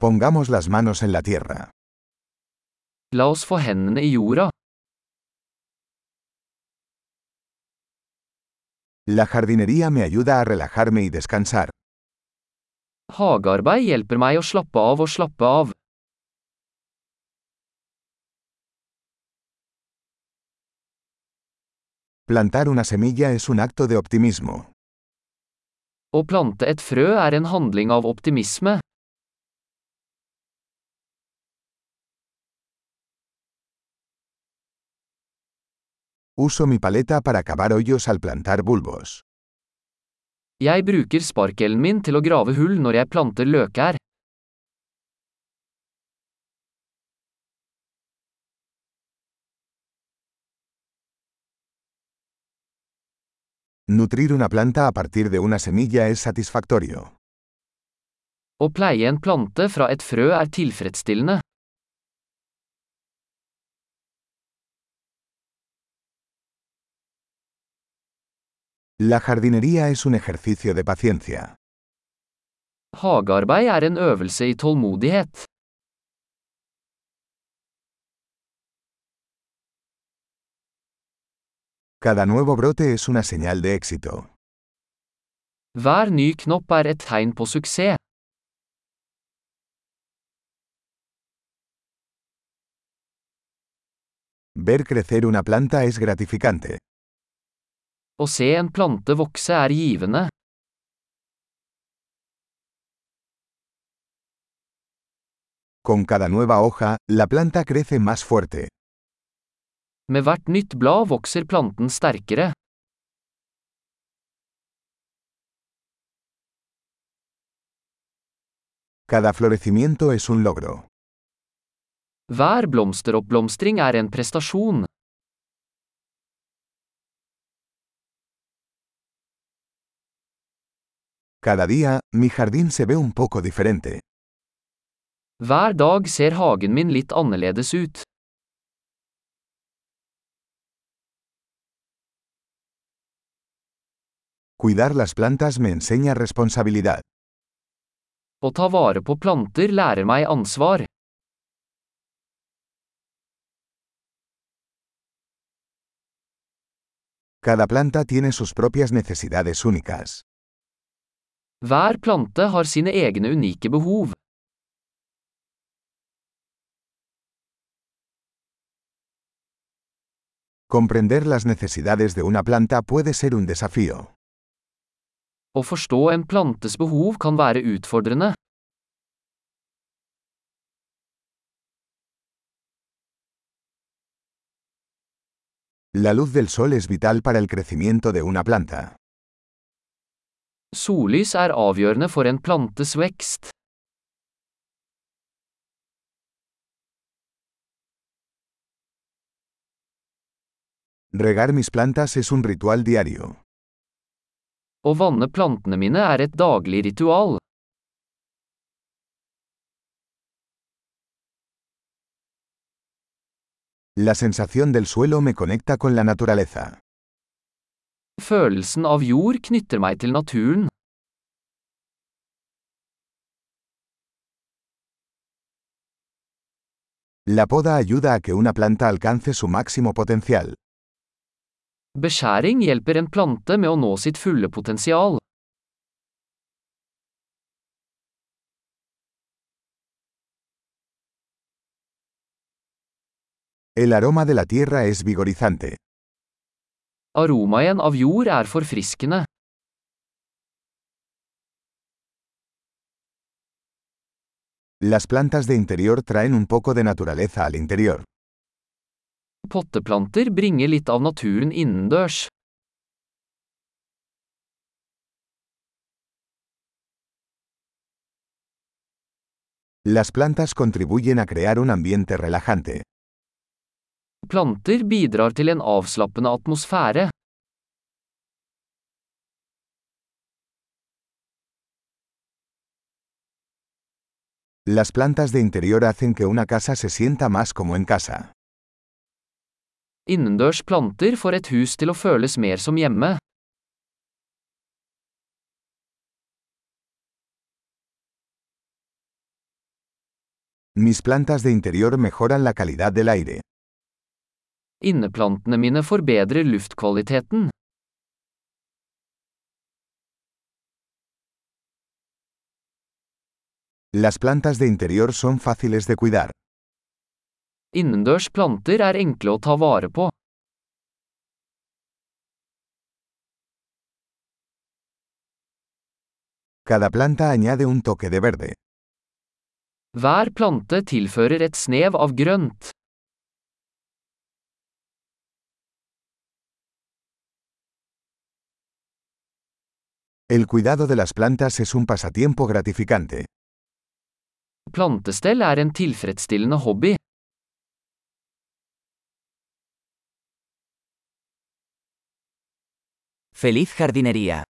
Pongamos las manos en la tierra. La oss få hendene i jorda. La jardinería me ayuda a relajarme y descansar. Hagearbeid hjelper meg å slappe av og slappe av. Plantar una semilla es un acto de optimismo. Å plante et frø er en handling av optimisme. Uso mi paleta para cavar hoyos al plantar bulbos. Jeg bruker sparkelen min til å grave hull når jeg planter løkær. Nutrir una planta a partir de una semilla es satisfactorio. Å pleie en plante fra et frø er tilfredsstillende. La jardinería es un ejercicio de paciencia. Hagearbeid er en øvelse i tålmodighet. Cada nuevo brote es una señal de éxito. Hver ny knopp er et tegn på suksess. Ver crecer una planta es gratificante. Å se en plante vokse er givende. Con cada nueva hoja, la planta crece más fuerte. Med hvert nytt blad vokser planten sterkere. Cada florecimiento es un logro. Hver blomsteroppblomstring er en prestasjon. Cada día, mi jardín se ve un poco diferente. Hver dag ser hagen min litt annerledes ut. Cuidar las plantas me enseña responsabilidad. Å ta vare på planter lærer meg ansvar. Cada planta tiene sus propias necesidades únicas. Hver plante har sine egne unike behov. Comprender las necesidades de una planta puede ser un desafío. Å forstå en plantes behov kan være utfordrende. La luz del sol es vital para el crecimiento de una planta. Sollys er avgjørende for en plantes vekst. Regar mis plantas es un ritual diario. Å vanne plantene mine er et daglig ritual. La sensación del suelo me conecta con la naturaleza. Følelsen av jord knytter meg til naturen. La poda ayuda a que una planta alcance su máximo potencial. Beskjæring hjelper en plante med å nå sitt fulle potensial. El aroma de la tierra es vigorizante. Aromaen av jord er forfriskende. Las plantas de interior traen un poco de naturaleza al interior. Potteplanter bringer litt av naturen innendørs. Las plantas contribuyen a crear un ambiente relajante. Planter bidrar til en avslappende atmosfære. Las plantas de interior hacen que una casa se sienta más como en casa. Innendørs planter får et hus til å føles mer som hjemme. Mis plantas de interior mejoran la calidad del aire. Inneplantene mine forbedrer luftkvaliteten. Las plantas de interior son fáciles de cuidar. Innendørs planter er enkle å ta vare på. Cada planta añade un toque de verde. Hver plante tilfører et snev av grønt. El cuidado de las plantas es un pasatiempo gratificante. Plantestell er en tilfredsstillende hobby. Feliz jardinería.